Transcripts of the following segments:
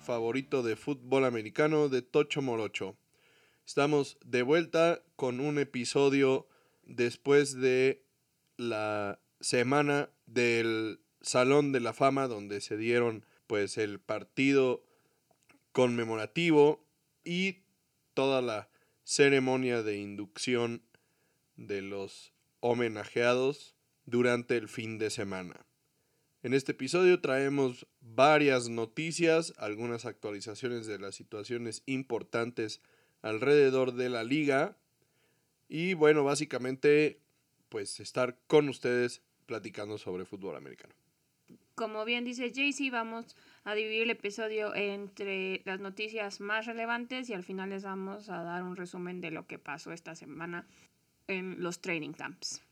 favorito de fútbol americano de Tocho Morocho. Estamos de vuelta con un episodio después de la semana del Salón de la Fama donde se dieron pues el partido conmemorativo y toda la ceremonia de inducción de los homenajeados durante el fin de semana. En este episodio traemos varias noticias, algunas actualizaciones de las situaciones importantes alrededor de la liga y bueno, básicamente pues estar con ustedes platicando sobre fútbol americano. Como bien dice Jaycee, vamos a dividir el episodio entre las noticias más relevantes y al final les vamos a dar un resumen de lo que pasó esta semana en los training camps.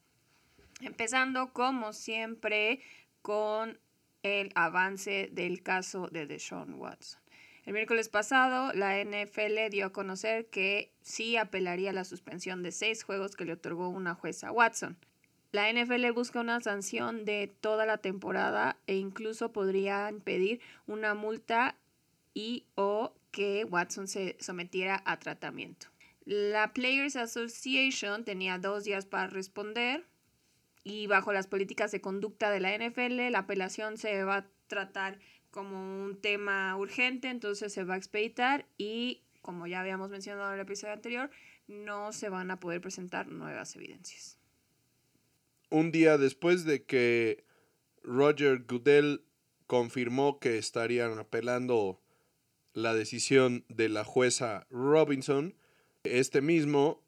Empezando como siempre con el avance del caso de Deshaun Watson. El miércoles pasado, la NFL dio a conocer que sí apelaría la suspensión de seis juegos que le otorgó una jueza Watson. La NFL busca una sanción de toda la temporada e incluso podrían pedir una multa y o que Watson se sometiera a tratamiento. La Players Association tenía dos días para responder y bajo las políticas de conducta de la NFL, la apelación se va a tratar como un tema urgente, entonces se va a expeditar y, como ya habíamos mencionado en el episodio anterior, no se van a poder presentar nuevas evidencias. Un día después de que Roger Goodell confirmó que estarían apelando la decisión de la jueza Robinson, este mismo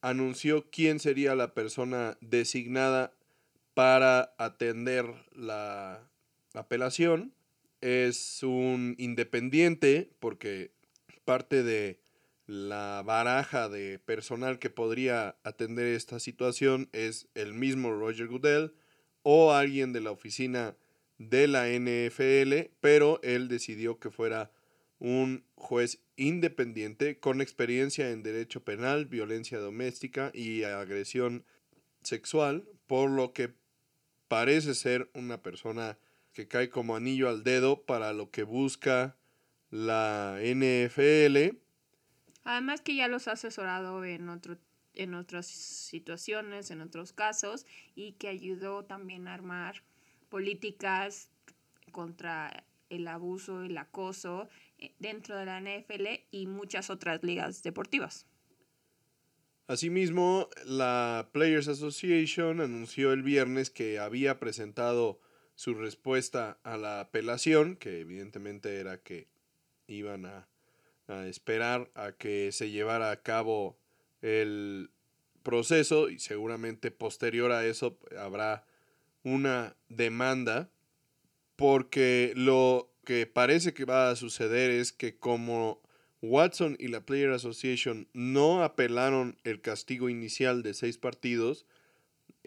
anunció quién sería la persona designada para atender la apelación. Es un independiente porque parte de la baraja de personal que podría atender esta situación es el mismo Roger Goodell o alguien de la oficina de la NFL, pero él decidió que fuera un juez independiente con experiencia en derecho penal, violencia doméstica y agresión sexual, por lo que parece ser una persona que cae como anillo al dedo para lo que busca la NFL. Además que ya los ha asesorado en, otro, en otras situaciones, en otros casos, y que ayudó también a armar políticas contra el abuso, el acoso eh, dentro de la NFL y muchas otras ligas deportivas. Asimismo, la Players Association anunció el viernes que había presentado su respuesta a la apelación, que evidentemente era que iban a, esperar a que se llevara a cabo el proceso y seguramente posterior a eso habrá una demanda porque lo que parece que va a suceder es que como Watson y la Player Association no apelaron el castigo inicial de seis partidos,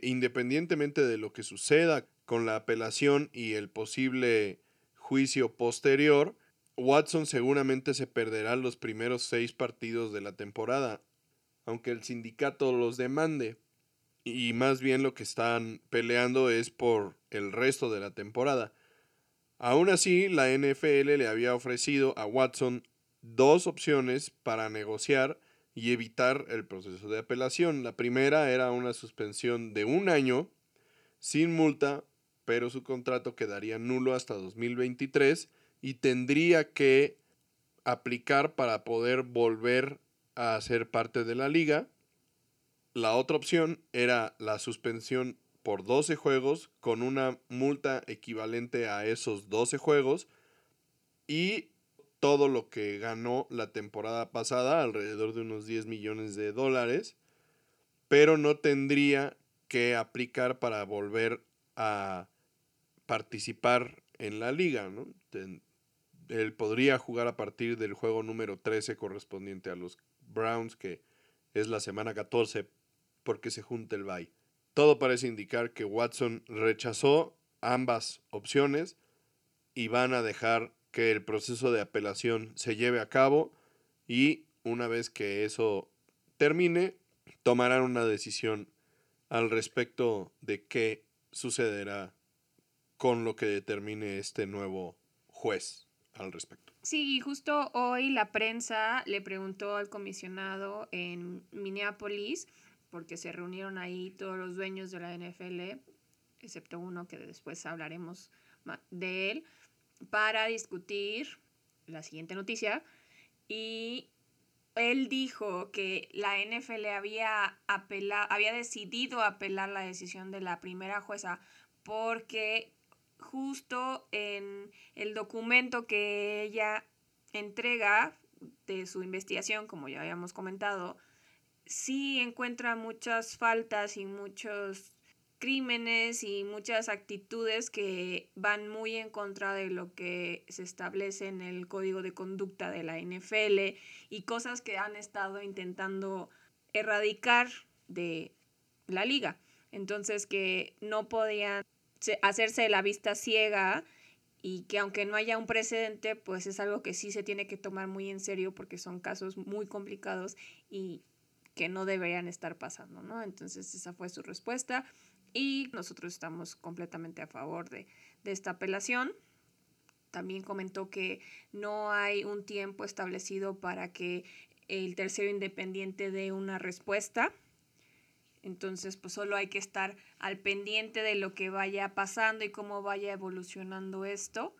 independientemente de lo que suceda con la apelación y el posible juicio posterior, Watson seguramente se perderá los primeros seis partidos de la temporada, aunque el sindicato los demande. Y más bien lo que están peleando es por el resto de la temporada. Aún así, la NFL le había ofrecido a Watson dos opciones para negociar y evitar el proceso de apelación. La primera era una suspensión de un año sin multa, pero su contrato quedaría nulo hasta 2023 y tendría que aplicar para poder volver a ser parte de la liga. La otra opción era la suspensión por 12 juegos con una multa equivalente a esos 12 juegos y todo lo que ganó la temporada pasada, alrededor de unos 10 millones de dólares, pero no tendría que aplicar para volver a participar en la liga. ¿no? Él podría jugar a partir del juego número 13 correspondiente a los Browns, que es la semana 14, porque se junta el bye. Todo parece indicar que Watson rechazó ambas opciones y van a dejar que el proceso de apelación se lleve a cabo y una vez que eso termine, tomarán una decisión al respecto de qué sucederá con lo que determine este nuevo juez al respecto. Sí, justo hoy la prensa le preguntó al comisionado en Minneapolis, porque se reunieron ahí todos los dueños de la NFL, excepto uno que después hablaremos de él, para discutir la siguiente noticia. Y él dijo que la NFL había, había decidido apelar la decisión de la primera jueza porque justo en el documento que ella entrega de su investigación, como ya habíamos comentado, sí encuentra muchas faltas y muchos crímenes y muchas actitudes que van muy en contra de lo que se establece en el código de conducta de la NFL y cosas que han estado intentando erradicar de la liga. Entonces que no podían hacerse la vista ciega y que aunque no haya un precedente, pues es algo que sí se tiene que tomar muy en serio porque son casos muy complicados y que no deberían estar pasando, ¿no? Entonces esa fue su respuesta y nosotros estamos completamente a favor de, esta apelación. También comentó que no hay un tiempo establecido para que el tercero independiente dé una respuesta. Entonces, pues solo hay que estar al pendiente de lo que vaya pasando y cómo vaya evolucionando esto.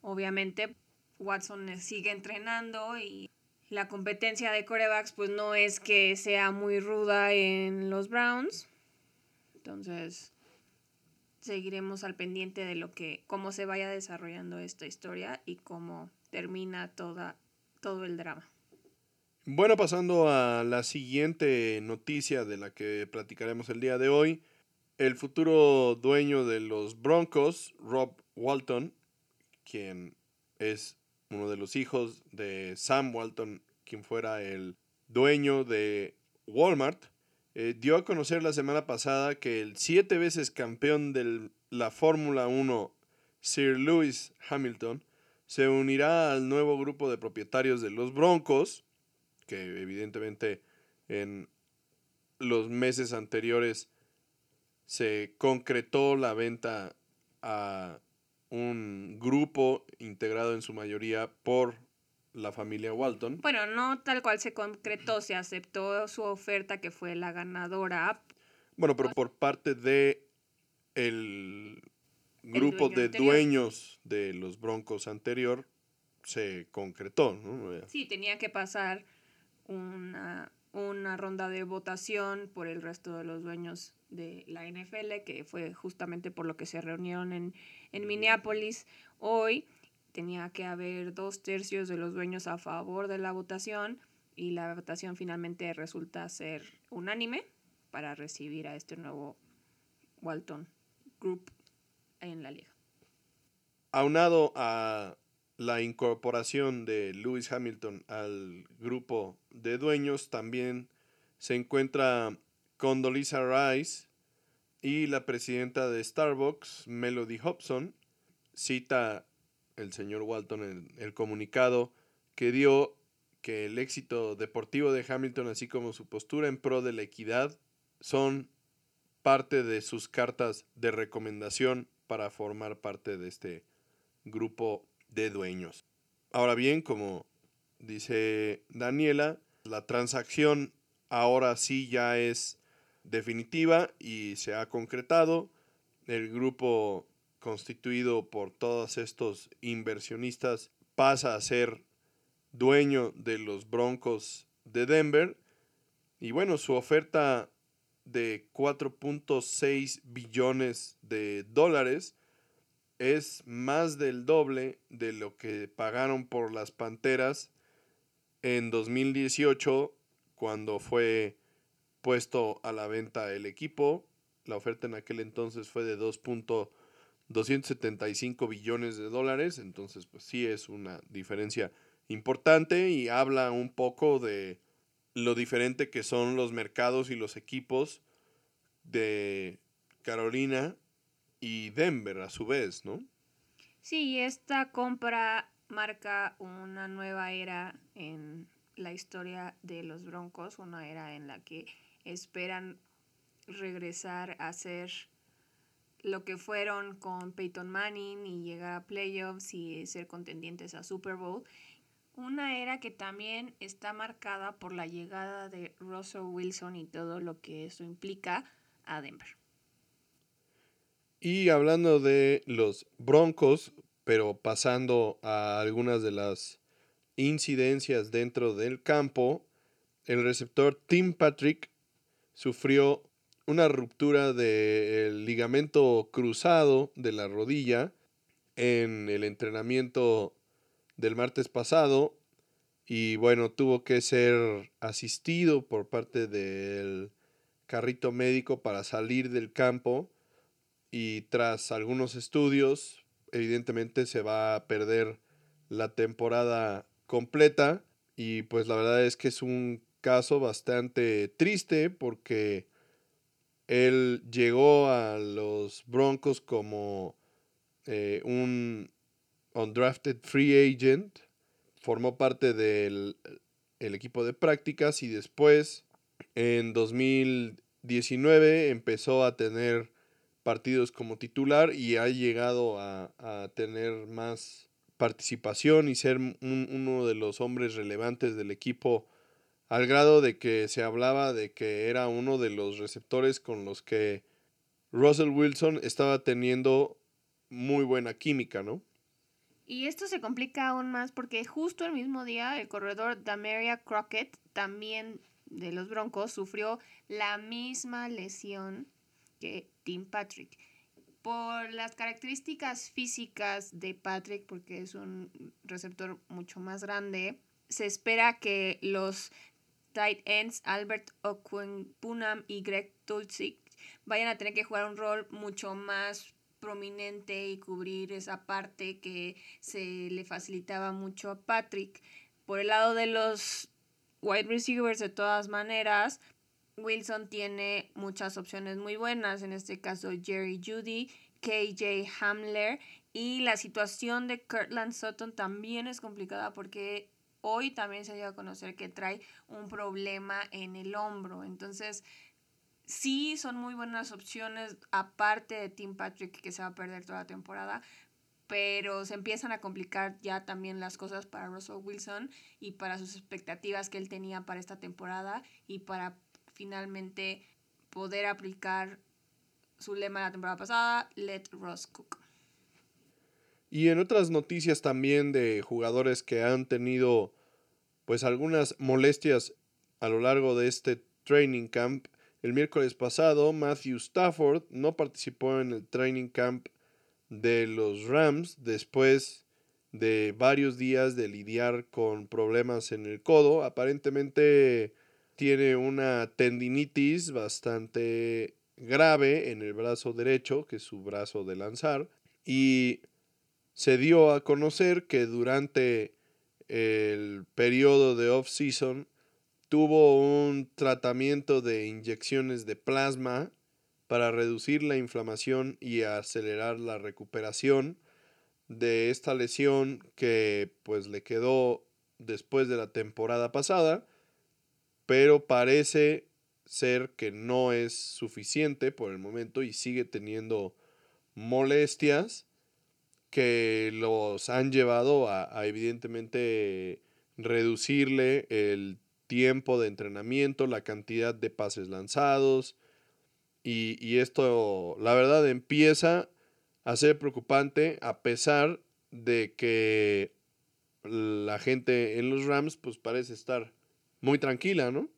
Obviamente, Watson sigue entrenando y la competencia de corebacks pues no es que sea muy ruda en los Browns. Entonces, seguiremos al pendiente de lo que, cómo se vaya desarrollando esta historia y cómo termina toda, todo el drama. Bueno, pasando a la siguiente noticia de la que platicaremos el día de hoy. El futuro dueño de los Broncos, Rob Walton, quien es uno de los hijos de Sam Walton, quien fuera el dueño de Walmart, eh, dio a conocer la semana pasada que el siete veces campeón de la Fórmula 1, Sir Lewis Hamilton, se unirá al nuevo grupo de propietarios de los Broncos, que evidentemente en los meses anteriores se concretó la venta a un grupo integrado en su mayoría por la familia Walton. Bueno, no tal cual se concretó, se aceptó su oferta que fue la ganadora. Bueno, pero por parte de el grupo de dueños de los Broncos anterior se concretó, ¿no? Sí, tenía que pasar una, una ronda de votación por el resto de los dueños de la NFL, que fue justamente por lo que se reunieron en, en Minneapolis hoy tenía que haber dos tercios de los dueños a favor de la votación y la votación finalmente resulta ser unánime para recibir a este nuevo Walton Group en la liga. Aunado a la incorporación de Lewis Hamilton al grupo de dueños, también se encuentra Condoleezza Rice y la presidenta de Starbucks, Melody Hobson, cita el señor Walton el comunicado que dio que el éxito deportivo de Hamilton, así como su postura en pro de la equidad, son parte de sus cartas de recomendación para formar parte de este grupo de dueños. Ahora bien, como dice Daniela, la transacción ahora sí ya es definitiva y se ha concretado. El grupo constituido por todos estos inversionistas, pasa a ser dueño de los Broncos de Denver. Y bueno, su oferta de 4.6 billones de dólares es más del doble de lo que pagaron por las Panteras en 2018 cuando fue puesto a la venta el equipo. La oferta en aquel entonces fue de 2.6 275 billones de dólares, entonces pues sí es una diferencia importante y habla un poco de lo diferente que son los mercados y los equipos de Carolina y Denver a su vez, ¿no? Sí, esta compra marca una nueva era en la historia de los Broncos, una era en la que esperan regresar a ser lo que fueron con Peyton Manning y llegar a playoffs y ser contendientes a Super Bowl. Una era que también está marcada por la llegada de Russell Wilson y todo lo que eso implica a Denver. Y hablando de los Broncos, pero pasando a algunas de las incidencias dentro del campo, el receptor Tim Patrick sufrió una ruptura del ligamento cruzado de la rodilla en el entrenamiento del martes pasado y bueno, tuvo que ser asistido por parte del carrito médico para salir del campo y tras algunos estudios evidentemente se va a perder la temporada completa y pues la verdad es que es un caso bastante triste porque él llegó a los Broncos como eh, un undrafted free agent, formó parte del el equipo de prácticas y después en 2019 empezó a tener partidos como titular y ha llegado a, tener más participación y ser uno de los hombres relevantes del equipo al grado de que se hablaba de que era uno de los receptores con los que Russell Wilson estaba teniendo muy buena química, ¿no? Y esto se complica aún más porque justo el mismo día el corredor Damaria Crockett, también de los Broncos, sufrió la misma lesión que Tim Patrick. Por las características físicas de Patrick, porque es un receptor mucho más grande, se espera que los tight ends Albert Okwempunam y Greg Dulcich vayan a tener que jugar un rol mucho más prominente y cubrir esa parte que se le facilitaba mucho a Patrick. Por el lado de los wide receivers, de todas maneras, Wilson tiene muchas opciones muy buenas, en este caso Jerry Judy, KJ Hamler y la situación de Kirtland Sutton también es complicada porque hoy también se dio a conocer que trae un problema en el hombro. Entonces, sí son muy buenas opciones, aparte de Tim Patrick, que se va a perder toda la temporada, pero se empiezan a complicar ya también las cosas para Russell Wilson y para sus expectativas que él tenía para esta temporada y para finalmente poder aplicar su lema de la temporada pasada, Let Ross Cook. Y en otras noticias también de jugadores que han tenido pues algunas molestias a lo largo de este training camp. El miércoles pasado, Matthew Stafford no participó en el training camp de los Rams después de varios días de lidiar con problemas en el codo. Aparentemente tiene una tendinitis bastante grave en el brazo derecho, que es su brazo de lanzar, y se dio a conocer que durante el periodo de off-season tuvo un tratamiento de inyecciones de plasma para reducir la inflamación y acelerar la recuperación de esta lesión que pues le quedó después de la temporada pasada, pero parece ser que no es suficiente por el momento y sigue teniendo molestias que los han llevado a, evidentemente reducirle el tiempo de entrenamiento, la cantidad de pases lanzados. Y, y, esto, la verdad, empieza a ser preocupante a pesar de que la gente en los Rams pues parece estar muy tranquila, ¿no?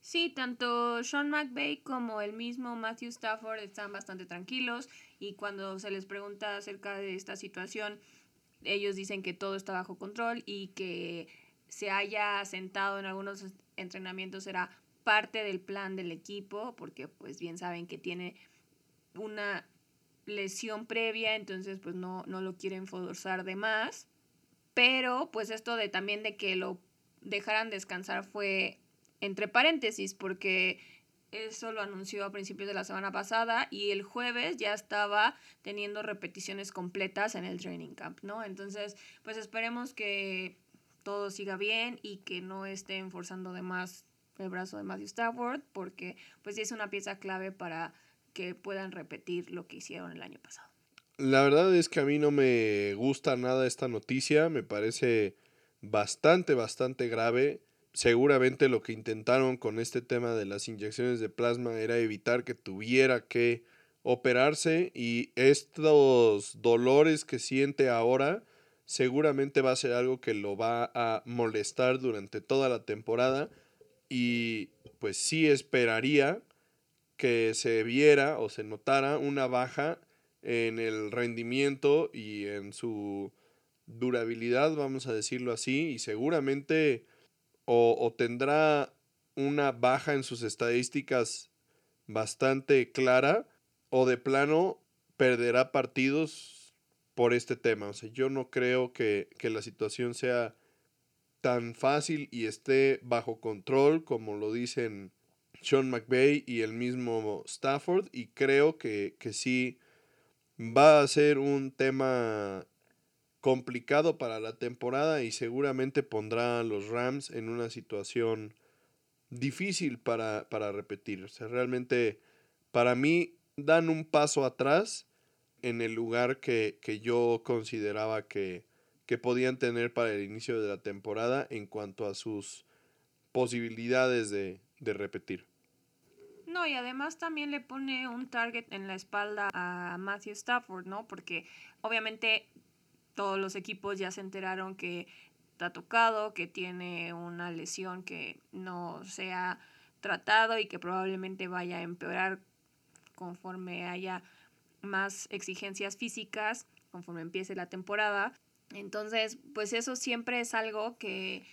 Sí, tanto Sean McVay como el mismo Matthew Stafford están bastante tranquilos y cuando se les pregunta acerca de esta situación, ellos dicen que todo está bajo control y que se haya sentado en algunos entrenamientos era parte del plan del equipo, porque pues bien saben que tiene una lesión previa, entonces pues no, no lo quieren forzar de más. Pero pues esto de también de que lo dejaran descansar fue entre paréntesis, porque eso lo anunció a principios de la semana pasada y el jueves ya estaba teniendo repeticiones completas en el training camp, ¿no? Entonces, pues esperemos que todo siga bien y que no estén forzando de más el brazo de Matthew Stafford, porque pues es una pieza clave para que puedan repetir lo que hicieron el año pasado. La verdad es que a mí no me gusta nada esta noticia, me parece bastante, bastante grave. Seguramente lo que intentaron con este tema de las inyecciones de plasma era evitar que tuviera que operarse y estos dolores que siente ahora seguramente va a ser algo que lo va a molestar durante toda la temporada y pues sí esperaría que se viera o se notara una baja en el rendimiento y en su durabilidad, vamos a decirlo así, y seguramente o, tendrá una baja en sus estadísticas bastante clara o de plano perderá partidos por este tema. O sea, yo no creo que, que la situación sea tan fácil y esté bajo control como lo dicen Sean McVay y el mismo Stafford y creo que, que sí va a ser un tema complicado para la temporada y seguramente pondrá a los Rams en una situación difícil para, para repetir. O sea, realmente para mí dan un paso atrás en el lugar que, que yo consideraba que, que podían tener para el inicio de la temporada en cuanto a sus posibilidades de, de repetir. No, y además también le pone un target en la espalda a Matthew Stafford, ¿no? Porque obviamente todos los equipos ya se enteraron que está tocado, que tiene una lesión que no se ha tratado y que probablemente vaya a empeorar conforme haya más exigencias físicas, conforme empiece la temporada. Entonces, pues eso siempre es algo que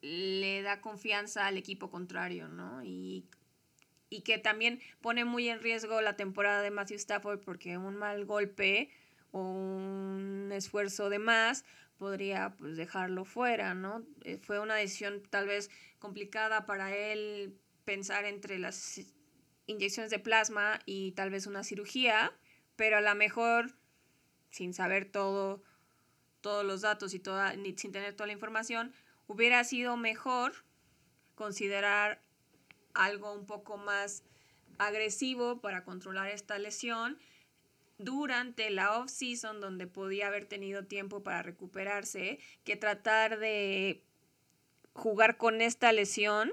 le da confianza al equipo contrario, ¿no? Y, y que también pone muy en riesgo la temporada de Matthew Stafford porque un mal golpe o un esfuerzo de más podría pues dejarlo fuera, ¿no? Eh, fue una decisión tal vez complicada para él pensar entre las inyecciones de plasma y tal vez una cirugía, pero a lo mejor sin saber todo, todos los datos y toda, sin tener toda la información, hubiera sido mejor considerar algo un poco más agresivo para controlar esta lesión durante la off-season donde podía haber tenido tiempo para recuperarse que tratar de jugar con esta lesión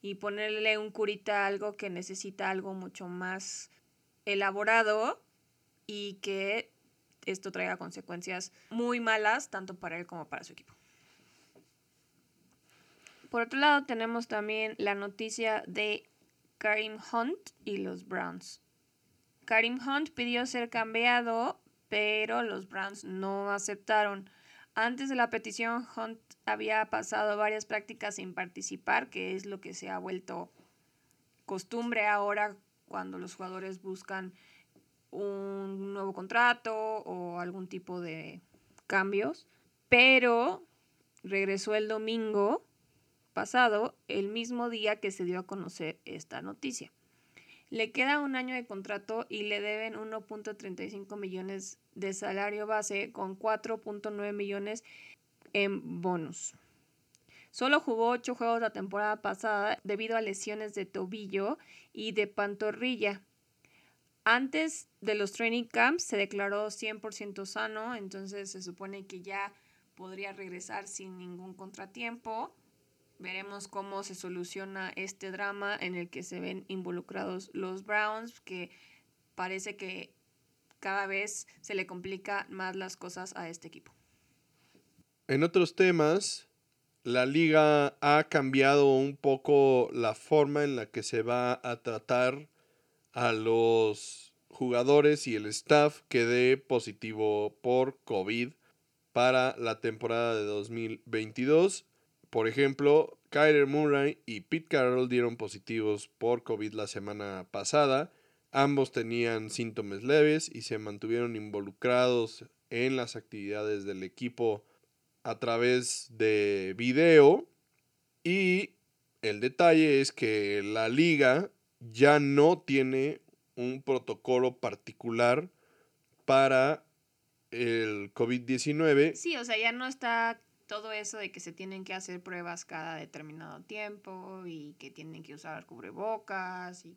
y ponerle un curita a algo que necesita algo mucho más elaborado y que esto traiga consecuencias muy malas tanto para él como para su equipo. Por otro lado, tenemos también la noticia de Karim Hunt y los Browns. Karim Hunt pidió ser cambiado, pero los Browns no aceptaron. Antes de la petición, Hunt había pasado varias prácticas sin participar, que es lo que se ha vuelto costumbre ahora cuando los jugadores buscan un nuevo contrato o algún tipo de cambios. Pero regresó el domingo pasado, el mismo día que se dio a conocer esta noticia. Le queda un año de contrato y le deben 1.35 millones de salario base con 4.9 millones en bonus. Solo jugó 8 juegos la temporada pasada debido a lesiones de tobillo y de pantorrilla. Antes de los training camps se declaró 100% sano, entonces se supone que ya podría regresar sin ningún contratiempo. Veremos cómo se soluciona este drama en el que se ven involucrados los Browns, que parece que cada vez se le complica más las cosas a este equipo. En otros temas, la liga ha cambiado un poco la forma en la que se va a tratar a los jugadores y el staff que dé positivo por COVID para la temporada de 2022 por ejemplo, Kyler Murray y Pete Carroll dieron positivos por COVID la semana pasada. Ambos tenían síntomas leves y se mantuvieron involucrados en las actividades del equipo a través de video. Y el detalle es que la liga ya no tiene un protocolo particular para el COVID-19. Sí, o sea, ya no está todo eso de que se tienen que hacer pruebas cada determinado tiempo y que tienen que usar cubrebocas y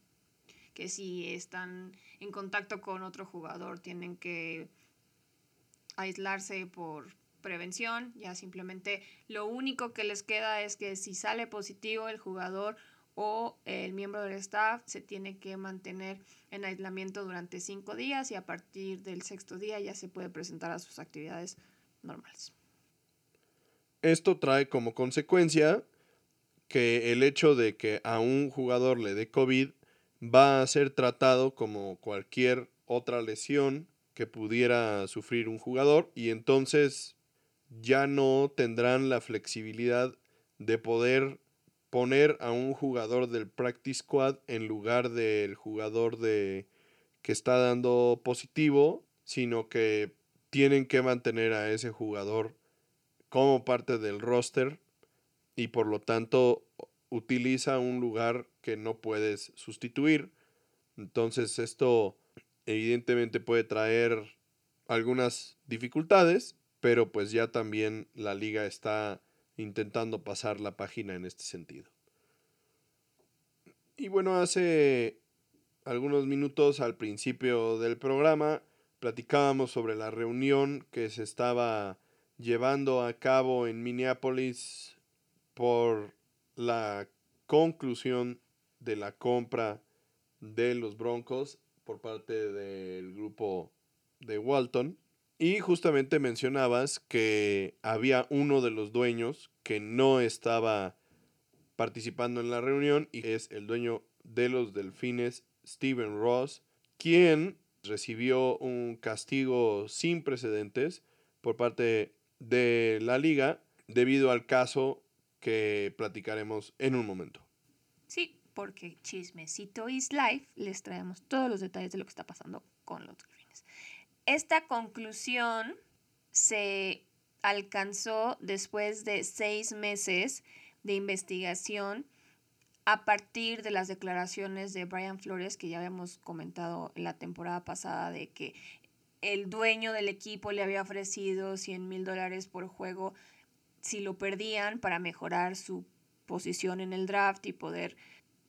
que si están en contacto con otro jugador tienen que aislarse por prevención, ya simplemente lo único que les queda es que si sale positivo el jugador o el miembro del staff se tiene que mantener en aislamiento durante cinco días y a partir del sexto día ya se puede presentar a sus actividades normales. Esto trae como consecuencia que el hecho de que a un jugador le dé COVID va a ser tratado como cualquier otra lesión que pudiera sufrir un jugador y entonces ya no tendrán la flexibilidad de poder poner a un jugador del practice squad en lugar del jugador de que está dando positivo, sino que tienen que mantener a ese jugador como parte del roster y por lo tanto utiliza un lugar que no puedes sustituir. Entonces esto evidentemente puede traer algunas dificultades, pero pues ya también la liga está intentando pasar la página en este sentido. Y bueno, hace algunos minutos al principio del programa platicábamos sobre la reunión que se estaba llevando a cabo en Minneapolis por la conclusión de la compra de los Broncos por parte del grupo de Walton. Y justamente mencionabas que había uno de los dueños que no estaba participando en la reunión y es el dueño de los Delfines, Steven Ross, quien recibió un castigo sin precedentes por parte de la liga debido al caso que platicaremos en un momento. Sí, porque Chismecito is Life les traemos todos los detalles de lo que está pasando con los Delfines. Esta conclusión se alcanzó después de seis meses de investigación a partir de las declaraciones de Brian Flores, que ya habíamos comentado en la temporada pasada, de que el dueño del equipo le había ofrecido 100 mil dólares por juego si lo perdían para mejorar su posición en el draft y poder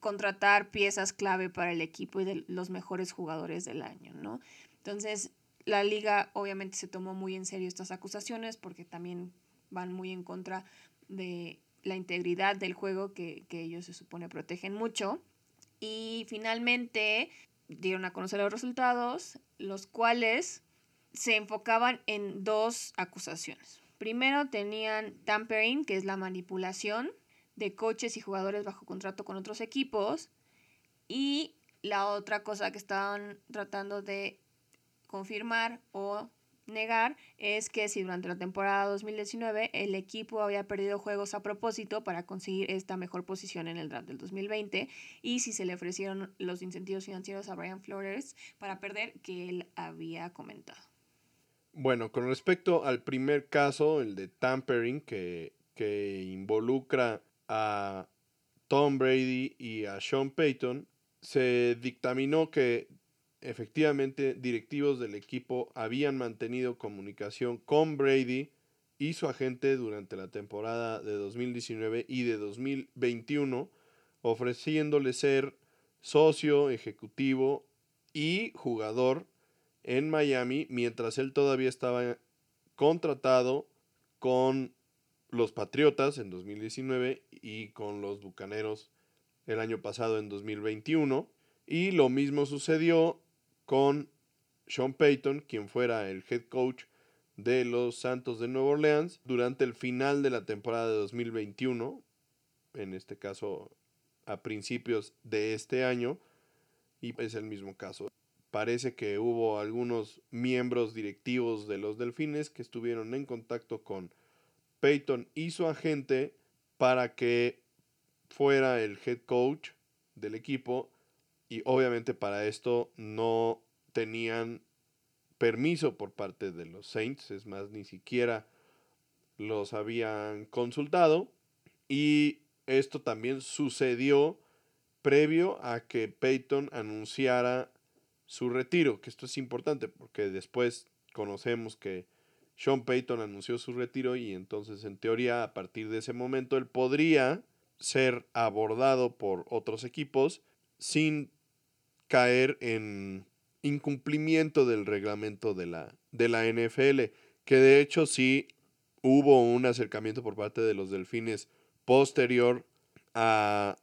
contratar piezas clave para el equipo y de los mejores jugadores del año, ¿no? Entonces, la liga obviamente se tomó muy en serio estas acusaciones porque también van muy en contra de la integridad del juego que, que ellos se supone protegen mucho. Y finalmente dieron a conocer los resultados, los cuales se enfocaban en dos acusaciones. Primero tenían tampering, que es la manipulación de coches y jugadores bajo contrato con otros equipos. Y la otra cosa que estaban tratando de confirmar o negar es que si durante la temporada 2019 el equipo había perdido juegos a propósito para conseguir esta mejor posición en el draft del 2020 y si se le ofrecieron los incentivos financieros a Brian Flores para perder que él había comentado. Bueno, con respecto al primer caso, el de tampering, que, que involucra a Tom Brady y a Sean Payton, se dictaminó que efectivamente directivos del equipo habían mantenido comunicación con Brady y su agente durante la temporada de 2019 y de 2021, ofreciéndole ser socio, ejecutivo y jugador en Miami mientras él todavía estaba contratado con los Patriotas en 2019 y con los Bucaneros el año pasado en 2021. Y lo mismo sucedió con Sean Payton, quien fuera el head coach de los Santos de Nueva Orleans durante el final de la temporada de 2021, en este caso a principios de este año, y es el mismo caso. Parece que hubo algunos miembros directivos de los Delfines que estuvieron en contacto con Payton y su agente para que fuera el head coach del equipo y obviamente para esto no tenían permiso por parte de los Saints, es más, ni siquiera los habían consultado. Y esto también sucedió previo a que Peyton anunciara su retiro, que esto es importante porque después conocemos que Sean Payton anunció su retiro y entonces en teoría a partir de ese momento él podría ser abordado por otros equipos sin caer en incumplimiento del reglamento de la, de la NFL, que de hecho sí hubo un acercamiento por parte de los delfines posterior a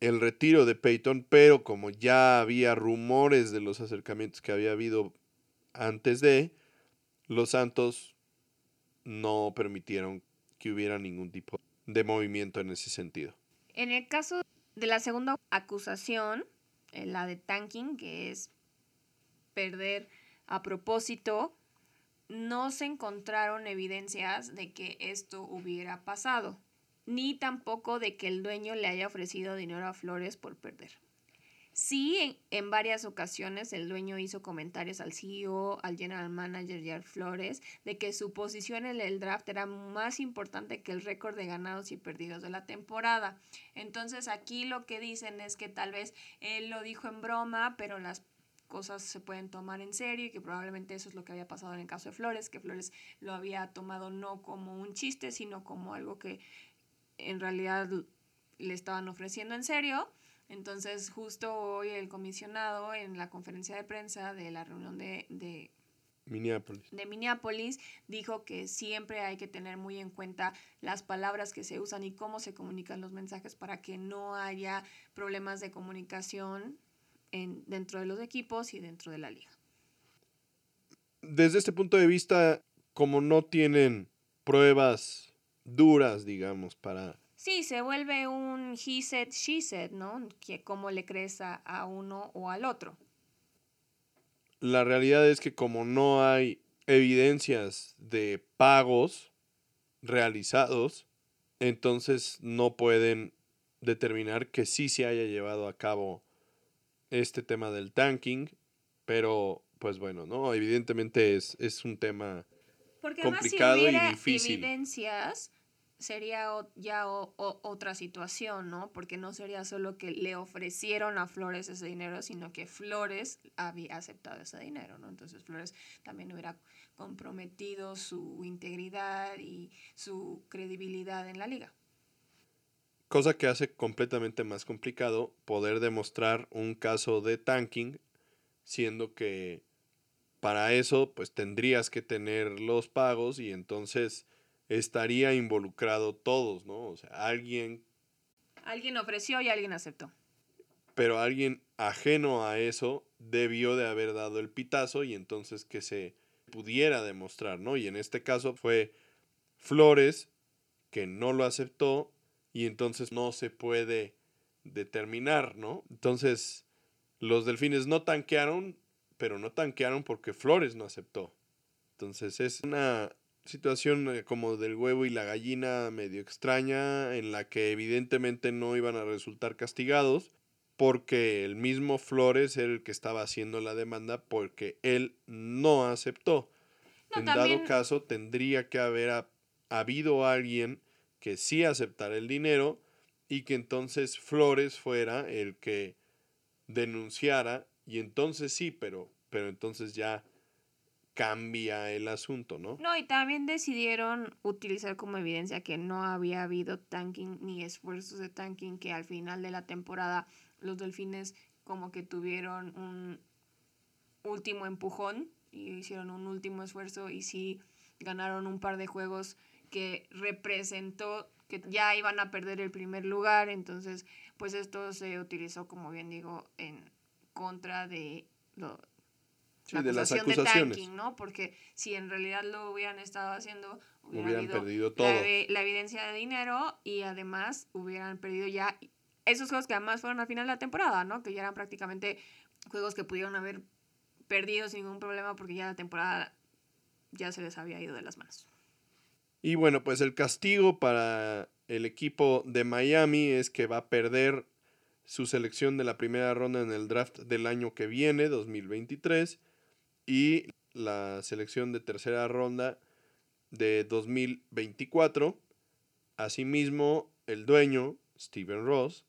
el retiro de Peyton, pero como ya había rumores de los acercamientos que había habido antes de, los Santos no permitieron que hubiera ningún tipo de movimiento en ese sentido. En el caso de la segunda acusación, eh, la de tanking, que es perder a propósito, no se encontraron evidencias de que esto hubiera pasado, ni tampoco de que el dueño le haya ofrecido dinero a Flores por perder. Sí, en, varias ocasiones el dueño hizo comentarios al CEO, al general manager al Flores de que su posición en el draft era más importante que el récord de ganados y perdidos de la temporada. Entonces aquí lo que dicen es que tal vez él lo dijo en broma, pero las cosas se pueden tomar en serio y que probablemente eso es lo que había pasado en el caso de Flores, que Flores lo había tomado no como un chiste, sino como algo que en realidad le estaban ofreciendo en serio. Entonces, justo hoy el comisionado en la conferencia de prensa de la reunión de, de Minneapolis. de Minneapolis dijo que siempre hay que tener muy en cuenta las palabras que se usan y cómo se comunican los mensajes para que no haya problemas de comunicación en, dentro de los equipos y dentro de la liga. Desde este punto de vista, como no tienen pruebas duras, digamos, para... Sí, se vuelve un he said, she said, ¿no? Que cómo le crees a, a uno o al otro. La realidad es que como no hay evidencias de pagos realizados, entonces no pueden determinar que sí se haya llevado a cabo este tema del tanking, pero pues bueno, ¿no? Evidentemente es, es un tema Porque complicado si hubiera y difícil. evidencias sería ya otra situación, ¿no? Porque no sería solo que le ofrecieron a Flores ese dinero, sino que Flores había aceptado ese dinero, ¿no? Entonces Flores también hubiera comprometido su integridad y su credibilidad en la liga cosa que hace completamente más complicado poder demostrar un caso de tanking, siendo que para eso pues tendrías que tener los pagos y entonces estaría involucrado todos, ¿no? O sea, alguien... Alguien ofreció y alguien aceptó. Pero alguien ajeno a eso debió de haber dado el pitazo y entonces que se pudiera demostrar, ¿no? Y en este caso fue Flores que no lo aceptó y entonces no se puede determinar, ¿no? Entonces, los delfines no tanquearon, pero no tanquearon porque Flores no aceptó. Entonces, es una situación eh, como del huevo y la gallina medio extraña en la que evidentemente no iban a resultar castigados porque el mismo Flores era el que estaba haciendo la demanda porque él no aceptó. en dado caso, tendría que haber habido alguien que sí aceptara el dinero y que entonces Flores fuera el que denunciara y entonces sí, pero, pero entonces ya cambia el asunto, ¿no? No, y también decidieron utilizar como evidencia que no había habido tanking ni esfuerzos de tanking, que al final de la temporada los delfines como que tuvieron un último empujón y hicieron un último esfuerzo y sí ganaron un par de juegos que representó que ya iban a perder el primer lugar, entonces pues esto se utilizó como bien digo en contra de lo, la de las acusaciones. de tanking, ¿no? Porque si en realidad lo hubieran estado haciendo, hubieran perdido todo. La, la, evidencia de dinero y además hubieran perdido ya esos juegos que además fueron al final de la temporada, ¿no? Que ya eran prácticamente juegos que pudieron haber perdido sin ningún problema porque ya la temporada ya se les había ido de las manos. Y bueno, pues el castigo para el equipo de Miami es que va a perder su selección de la primera ronda en el draft del año que viene, 2023, y la selección de tercera ronda de 2024. Asimismo, el dueño, Steven Ross,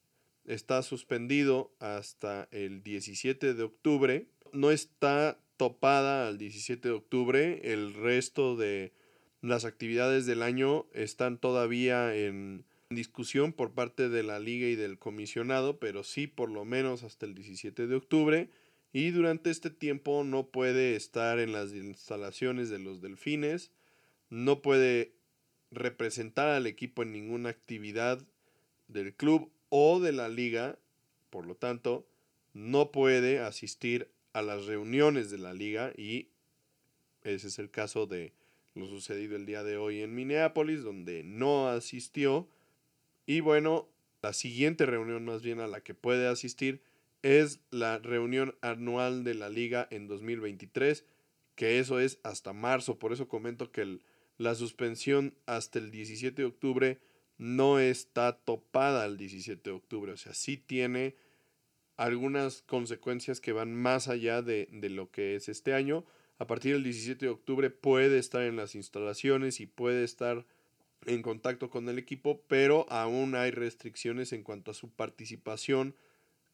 está suspendido hasta el 17 de octubre. No está topada al 17 de octubre. El resto de las actividades del año están todavía en discusión por parte de la liga y del comisionado, pero sí por lo menos hasta el 17 de octubre. Y durante este tiempo no puede estar en las instalaciones de los delfines, no puede representar al equipo en ninguna actividad del club o de la liga, por lo tanto, no puede asistir a las reuniones de la liga y ese es el caso de lo sucedido el día de hoy en Minneapolis, donde no asistió. Y bueno, la siguiente reunión más bien a la que puede asistir es la reunión anual de la liga en 2023, que eso es hasta marzo. Por eso comento que la suspensión hasta el 17 de octubre no está topada al 17 de octubre. O sea, sí tiene algunas consecuencias que van más allá de, de lo que es este año a partir del 17 de octubre puede estar en las instalaciones y puede estar en contacto con el equipo, pero aún hay restricciones en cuanto a su participación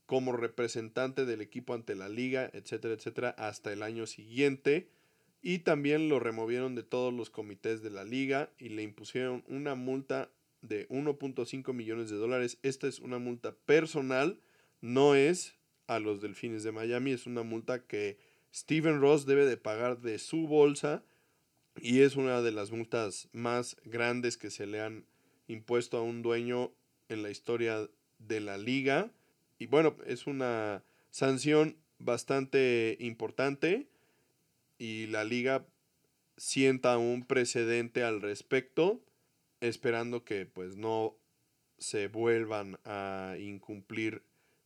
como representante del equipo ante la liga, etcétera, etcétera, hasta el año siguiente. Y también lo removieron de todos los comités de la liga y le impusieron una multa de 1.5 millones de dólares. Esta es una multa personal, no es a los delfines de Miami, es una multa que Steven Ross debe de pagar de su bolsa y es una de las multas más grandes que se le han impuesto a un dueño en la historia de la liga. Y bueno, es una sanción bastante importante y la liga sienta un precedente al respecto, esperando que pues no se vuelvan a incumplir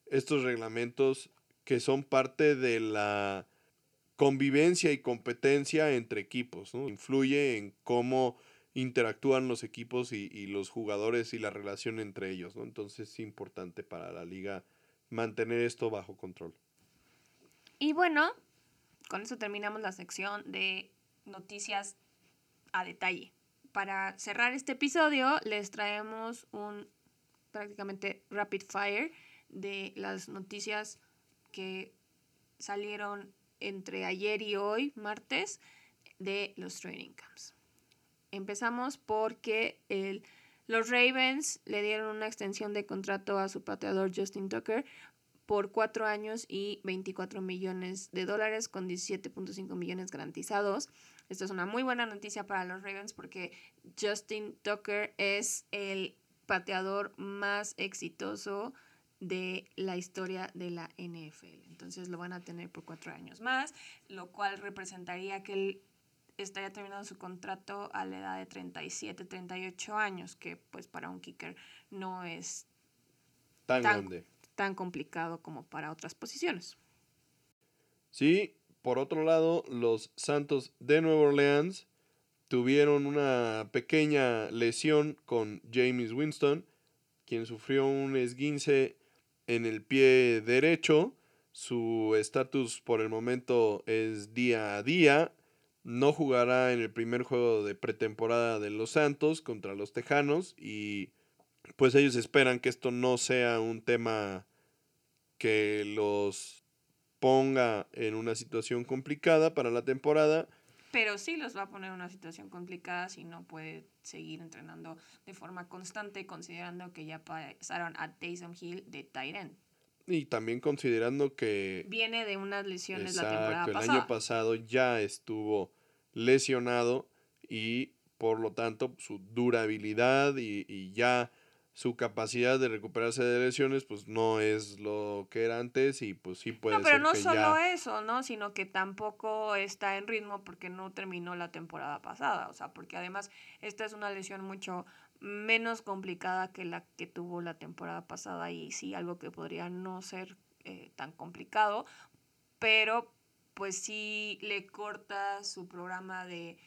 estos reglamentos que son parte de la convivencia y competencia entre equipos, ¿no? Influye en cómo interactúan los equipos y, los jugadores y la relación entre ellos, ¿no? Entonces es importante para la liga mantener esto bajo control. Y bueno, con eso terminamos la sección de noticias a detalle. Para cerrar este episodio, les traemos un prácticamente rapid fire de las noticias que salieron entre ayer y hoy, martes, de los training camps. Empezamos porque el, los Ravens le dieron una extensión de contrato a su pateador Justin Tucker por cuatro años y 24 millones de dólares con 17.5 millones garantizados. Esta es una muy buena noticia para los Ravens porque Justin Tucker es el pateador más exitoso de la historia de la NFL. Entonces lo van a tener por cuatro años más, lo cual representaría que él estaría terminando su contrato a la edad de 37, 38 años, que pues para un kicker no es tan, grande. tan complicado como para otras posiciones. Sí, por otro lado, los Santos de Nueva Orleans tuvieron una pequeña lesión con James Winston, quien sufrió un esguince en el pie derecho. Su estatus por el momento es día a día. No jugará en el primer juego de pretemporada de los Santos contra los Tejanos y pues ellos esperan que esto no sea un tema que los ponga en una situación complicada para la temporada pero sí los va a poner en una situación complicada si no puede seguir entrenando de forma constante, considerando que ya pasaron a Taysom Hill de Tyrant. Y también considerando que... Viene de unas lesiones la temporada pasada. El año pasado ya estuvo lesionado y por lo tanto su durabilidad y, y ya su capacidad de recuperarse de lesiones pues no es lo que era antes y pues sí puede no, pero no solo eso, ¿no? Sino que tampoco está en ritmo porque no terminó la temporada pasada, o sea, porque además esta es una lesión mucho menos complicada que la que tuvo la temporada pasada y sí algo que podría no ser eh, tan complicado, pero pues sí le corta su programa de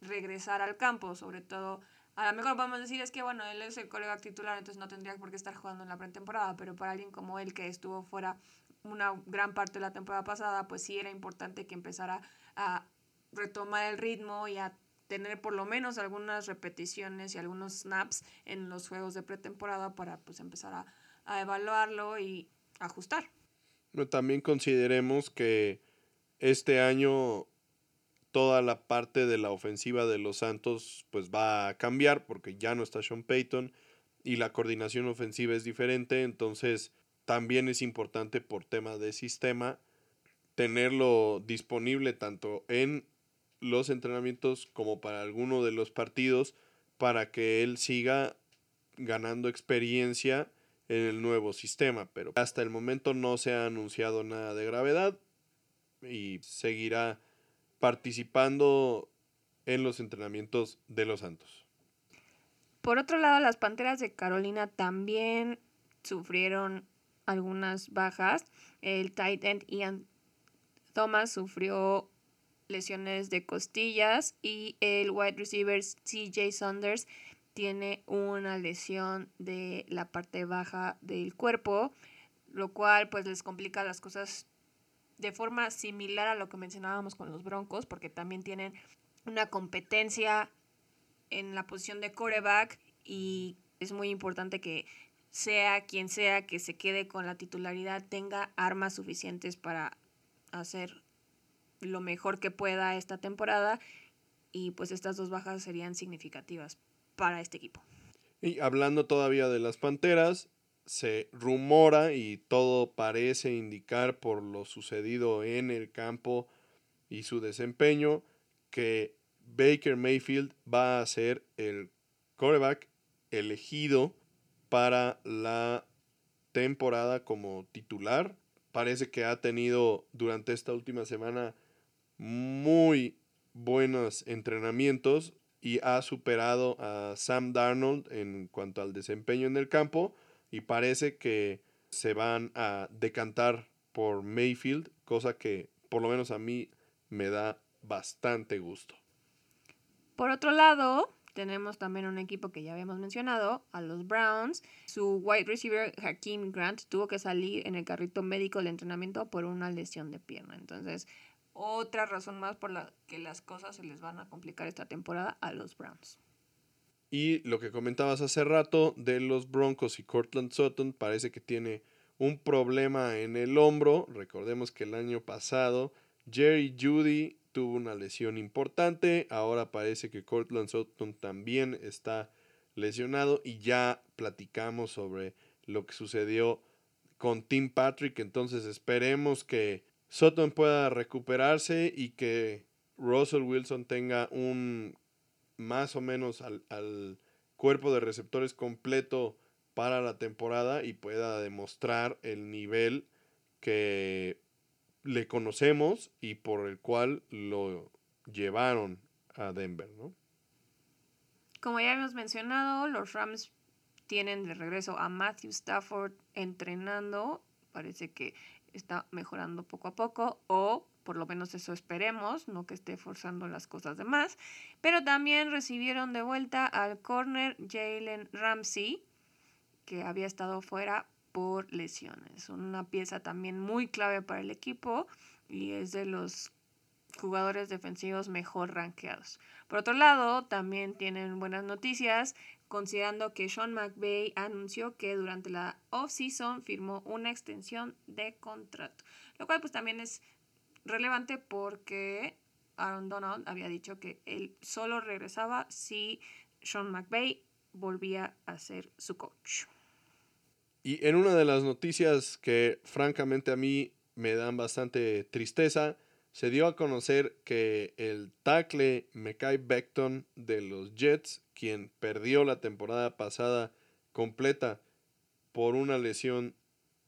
regresar al campo, sobre todo a lo mejor podemos decir es que, bueno, él es el colega titular, entonces no tendría por qué estar jugando en la pretemporada, pero para alguien como él que estuvo fuera una gran parte de la temporada pasada, pues sí era importante que empezara a retomar el ritmo y a tener por lo menos algunas repeticiones y algunos snaps en los juegos de pretemporada para pues empezar a, a evaluarlo y ajustar. También consideremos que este año toda la parte de la ofensiva de los Santos pues va a cambiar porque ya no está Sean Payton y la coordinación ofensiva es diferente, entonces también es importante por tema de sistema tenerlo disponible tanto en los entrenamientos como para alguno de los partidos para que él siga ganando experiencia en el nuevo sistema, pero hasta el momento no se ha anunciado nada de gravedad y seguirá participando en los entrenamientos de los Santos. Por otro lado, las Panteras de Carolina también sufrieron algunas bajas. El tight end Ian Thomas sufrió lesiones de costillas y el wide receiver CJ Saunders tiene una lesión de la parte baja del cuerpo, lo cual pues les complica las cosas de forma similar a lo que mencionábamos con los Broncos, porque también tienen una competencia en la posición de coreback y es muy importante que sea quien sea que se quede con la titularidad tenga armas suficientes para hacer lo mejor que pueda esta temporada y pues estas dos bajas serían significativas para este equipo. Y hablando todavía de las Panteras, se rumora y todo parece indicar por lo sucedido en el campo y su desempeño que Baker Mayfield va a ser el quarterback elegido para la temporada como titular. Parece que ha tenido durante esta última semana muy buenos entrenamientos y ha superado a Sam Darnold en cuanto al desempeño en el campo y parece que se van a decantar por Mayfield, cosa que por lo menos a mí me da bastante gusto. Por otro lado, tenemos también un equipo que ya habíamos mencionado, a los Browns. Su wide receiver Hakeem Grant tuvo que salir en el carrito médico del entrenamiento por una lesión de pierna. Entonces, otra razón más por la que las cosas se les van a complicar esta temporada a los Browns. Y lo que comentabas hace rato de los Broncos y Cortland Sutton parece que tiene un problema en el hombro. Recordemos que el año pasado Jerry Judy tuvo una lesión importante. Ahora parece que Cortland Sutton también está lesionado y ya platicamos sobre lo que sucedió con Tim Patrick. Entonces esperemos que Sutton pueda recuperarse y que Russell Wilson tenga un más o menos al, cuerpo de receptores completo para la temporada y pueda demostrar el nivel que le conocemos y por el cual lo llevaron a Denver, ¿no? Como ya hemos mencionado, los Rams tienen de regreso a Matthew Stafford entrenando. Parece que está mejorando poco a poco o por lo menos eso esperemos, no que esté forzando las cosas de más. Pero también recibieron de vuelta al corner Jalen Ramsey, que había estado fuera por lesiones. Una pieza también muy clave para el equipo y es de los jugadores defensivos mejor rankeados. Por otro lado, también tienen buenas noticias considerando que Sean McVay anunció que durante la off-season firmó una extensión de contrato, lo cual pues también es relevante porque Aaron Donald había dicho que él solo regresaba si Sean McVay volvía a ser su coach. Y en una de las noticias que francamente a mí me dan bastante tristeza, se dio a conocer que el tackle Mekai Beckton de los Jets, quien perdió la temporada pasada completa por una lesión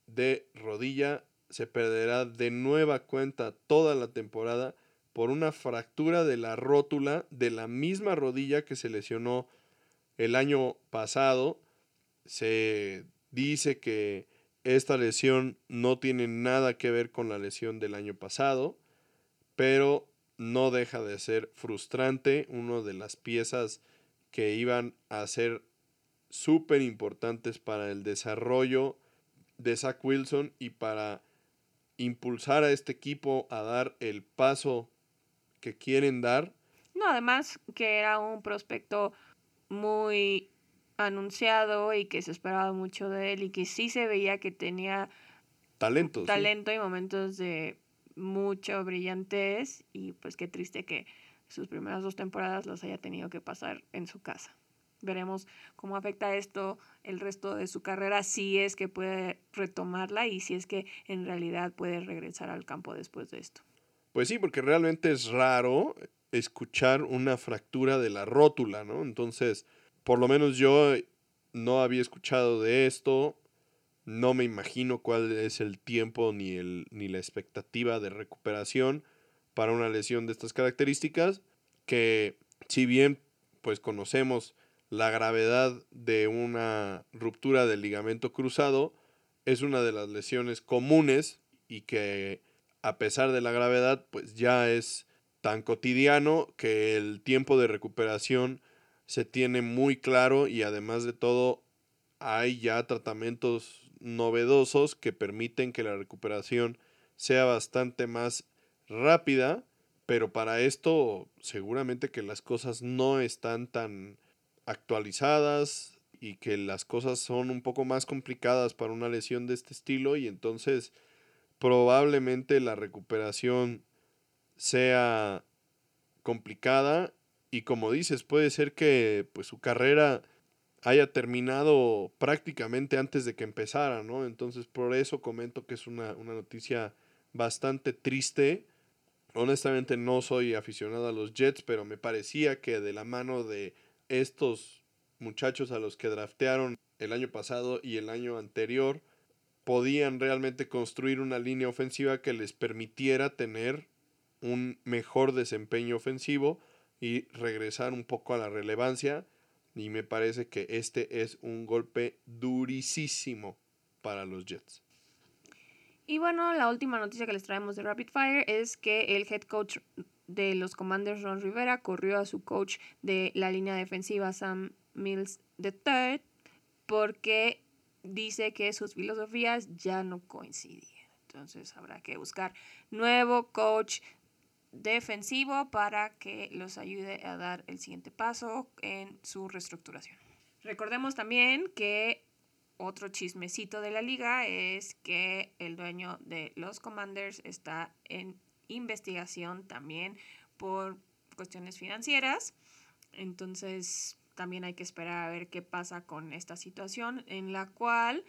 de rodilla, se perderá de nueva cuenta toda la temporada por una fractura de la rótula de la misma rodilla que se lesionó el año pasado. Se dice que esta lesión no tiene nada que ver con la lesión del año pasado pero no deja de ser frustrante, una de las piezas que iban a ser súper importantes para el desarrollo de Zach Wilson y para impulsar a este equipo a dar el paso que quieren dar. No, además que era un prospecto muy anunciado y que se esperaba mucho de él y que sí se veía que tenía talento, talento y momentos de mucho brillantez y pues qué triste que sus primeras dos temporadas las haya tenido que pasar en su casa. Veremos cómo afecta esto el resto de su carrera, si es que puede retomarla y si es que en realidad puede regresar al campo después de esto. Pues sí, porque realmente es raro escuchar una fractura de la rótula, ¿no? Entonces, por lo menos yo no había escuchado de esto, no me imagino cuál es el tiempo ni, el, ni la expectativa de recuperación para una lesión de estas características, que si bien pues conocemos la gravedad de una ruptura del ligamento cruzado, es una de las lesiones comunes y que a pesar de la gravedad pues ya es tan cotidiano que el tiempo de recuperación se tiene muy claro y además de todo hay ya tratamientos novedosos que permiten que la recuperación sea bastante más rápida, pero para esto seguramente que las cosas no están tan actualizadas y que las cosas son un poco más complicadas para una lesión de este estilo y entonces probablemente la recuperación sea complicada y como dices puede ser que pues su carrera haya terminado prácticamente antes de que empezara, ¿no? Entonces por eso comento que es una, una noticia bastante triste. Honestamente no soy aficionado a los Jets, pero me parecía que de la mano de estos muchachos a los que draftearon el año pasado y el año anterior, podían realmente construir una línea ofensiva que les permitiera tener un mejor desempeño ofensivo y regresar un poco a la relevancia y me parece que este es un golpe durísimo para los Jets. Y bueno, la última noticia que les traemos de Rapid Fire es que el head coach de los Commanders, Ron Rivera, corrió a su coach de la línea defensiva, Sam Mills III, porque dice que sus filosofías ya no coincidían. Entonces habrá que buscar nuevo coach defensivo para que los ayude a dar el siguiente paso en su reestructuración. Recordemos también que otro chismecito de la liga es que el dueño de los Commanders está en investigación también por cuestiones financieras. Entonces también hay que esperar a ver qué pasa con esta situación en la cual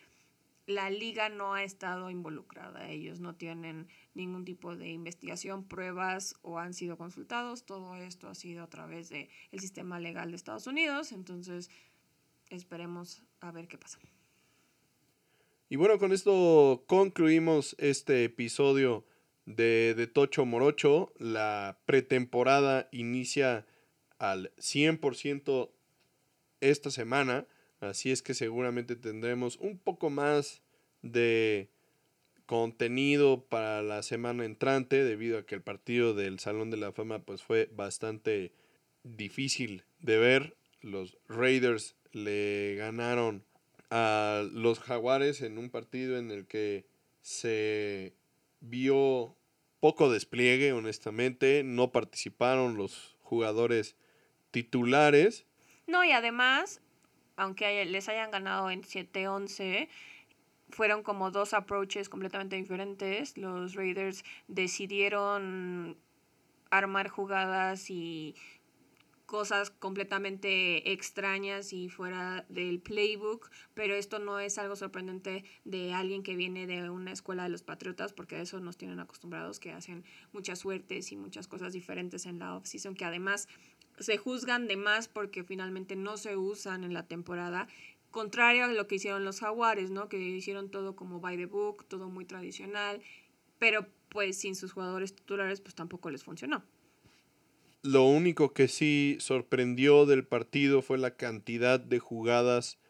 la liga no ha estado involucrada. Ellos no tienen ningún tipo de investigación, pruebas o han sido consultados. Todo esto ha sido a través del el sistema legal de Estados Unidos. Entonces, esperemos a ver qué pasa. Y bueno, con esto concluimos este episodio de, de Tocho Morocho. La pretemporada inicia al 100% esta semana. Así es que seguramente tendremos un poco más de contenido para la semana entrante debido a que el partido del Salón de la Fama pues fue bastante difícil de ver. Los Raiders le ganaron a los Jaguares en un partido en el que se vio poco despliegue, honestamente, no participaron los jugadores titulares. No, y además aunque les hayan ganado en 7-11, fueron como dos approaches completamente diferentes. Los Raiders decidieron armar jugadas y cosas completamente extrañas y fuera del playbook, pero esto no es algo sorprendente de alguien que viene de una escuela de los Patriotas, porque a eso nos tienen acostumbrados, que hacen muchas suertes y muchas cosas diferentes en la off-season, que además se juzgan de más porque finalmente no se usan en la temporada, contrario a lo que hicieron los jaguares, ¿no? Que hicieron todo como by the book, todo muy tradicional, pero pues sin sus jugadores titulares pues tampoco les funcionó. Lo único que sí sorprendió del partido fue la cantidad de jugadas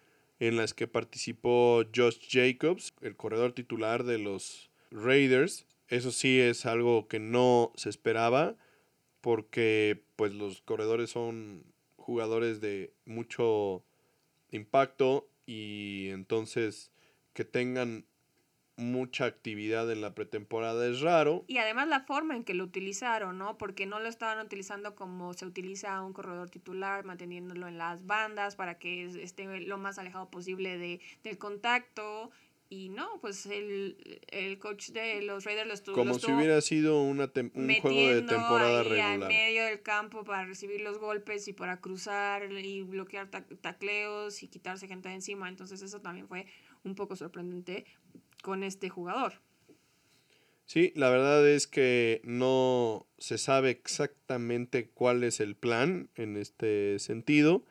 en las que participó Josh Jacobs, el corredor titular de los Raiders. Eso sí es algo que no se esperaba porque pues los corredores son jugadores de mucho impacto y entonces que tengan mucha actividad en la pretemporada es raro. Y además la forma en que lo utilizaron, ¿no? Porque no lo estaban utilizando como se utiliza un corredor titular, manteniéndolo en las bandas para que esté lo más alejado posible de, del contacto y no, pues el, el coach de los Raiders lo estuvo. Como lo si estuvo hubiera sido una un juego de temporada ahí regular. medio del campo para recibir los golpes y para cruzar y bloquear ta- tacleos y quitarse gente de encima. Entonces eso también fue un poco sorprendente con este jugador. Sí, la verdad es que no se sabe exactamente cuál es el plan en este sentido.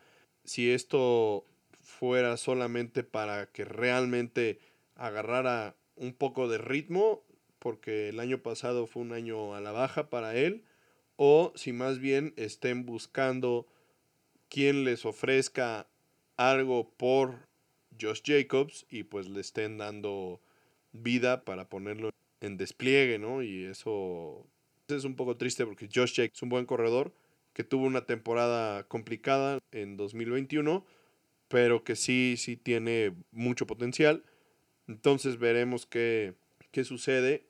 Si esto fuera solamente para que realmente agarrara un poco de ritmo, porque el año pasado fue un año a la baja para él, o si más bien estén buscando quien les ofrezca algo por Josh Jacobs y pues le estén dando vida para ponerlo en despliegue, ¿no? Y eso es un poco triste porque Josh Jacobs es un buen corredor que tuvo una temporada complicada en 2021, pero que sí, sí tiene mucho potencial. Entonces veremos qué, qué sucede.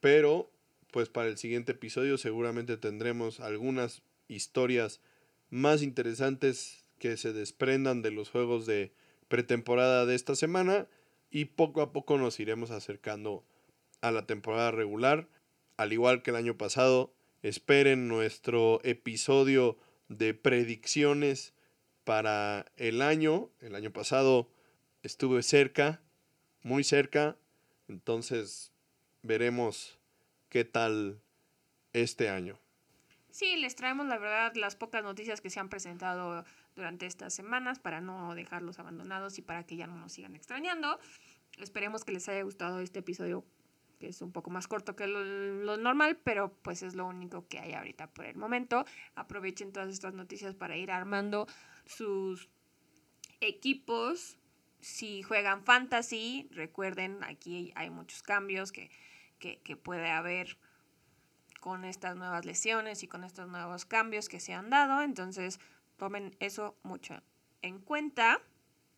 Pero, pues para el siguiente episodio seguramente tendremos algunas historias más interesantes que se desprendan de los juegos de pretemporada de esta semana y poco a poco nos iremos acercando a la temporada regular. Al igual que el año pasado, esperen nuestro episodio de predicciones para el año. El año pasado estuve cerca, muy cerca, entonces veremos qué tal este año. Sí, les traemos la verdad las pocas noticias que se han presentado durante estas semanas para no dejarlos abandonados y para que ya no nos sigan extrañando. Esperemos que les haya gustado este episodio que es un poco más corto que lo, lo, normal, pero pues es lo único que hay ahorita por el momento. Aprovechen todas estas noticias para ir armando sus equipos. Si juegan fantasy, recuerden, aquí hay muchos cambios que, que, que puede haber con estas nuevas lesiones y con estos nuevos cambios que se han dado. Entonces, tomen eso mucho en cuenta.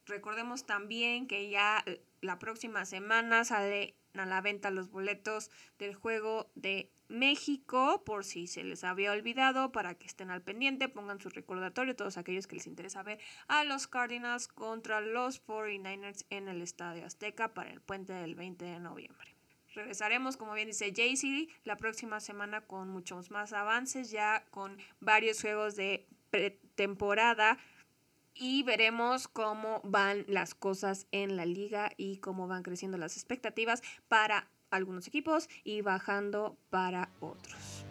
Recordemos también que ya la próxima semana sale a la venta los boletos del juego de México, por si se les había olvidado, para que estén al pendiente, pongan su recordatorio, todos aquellos que les interesa ver a los Cardinals contra los 49ers en el Estadio Azteca para el puente del 20 de noviembre. Regresaremos, como bien dice Jaycee, la próxima semana con muchos más avances, ya con varios juegos de pretemporada y veremos cómo van las cosas en la liga y cómo van creciendo las expectativas para algunos equipos y bajando para otros.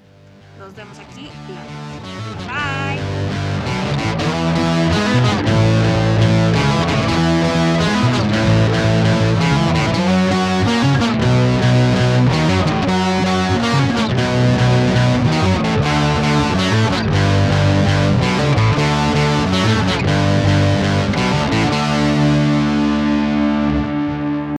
Nos vemos aquí. Bye.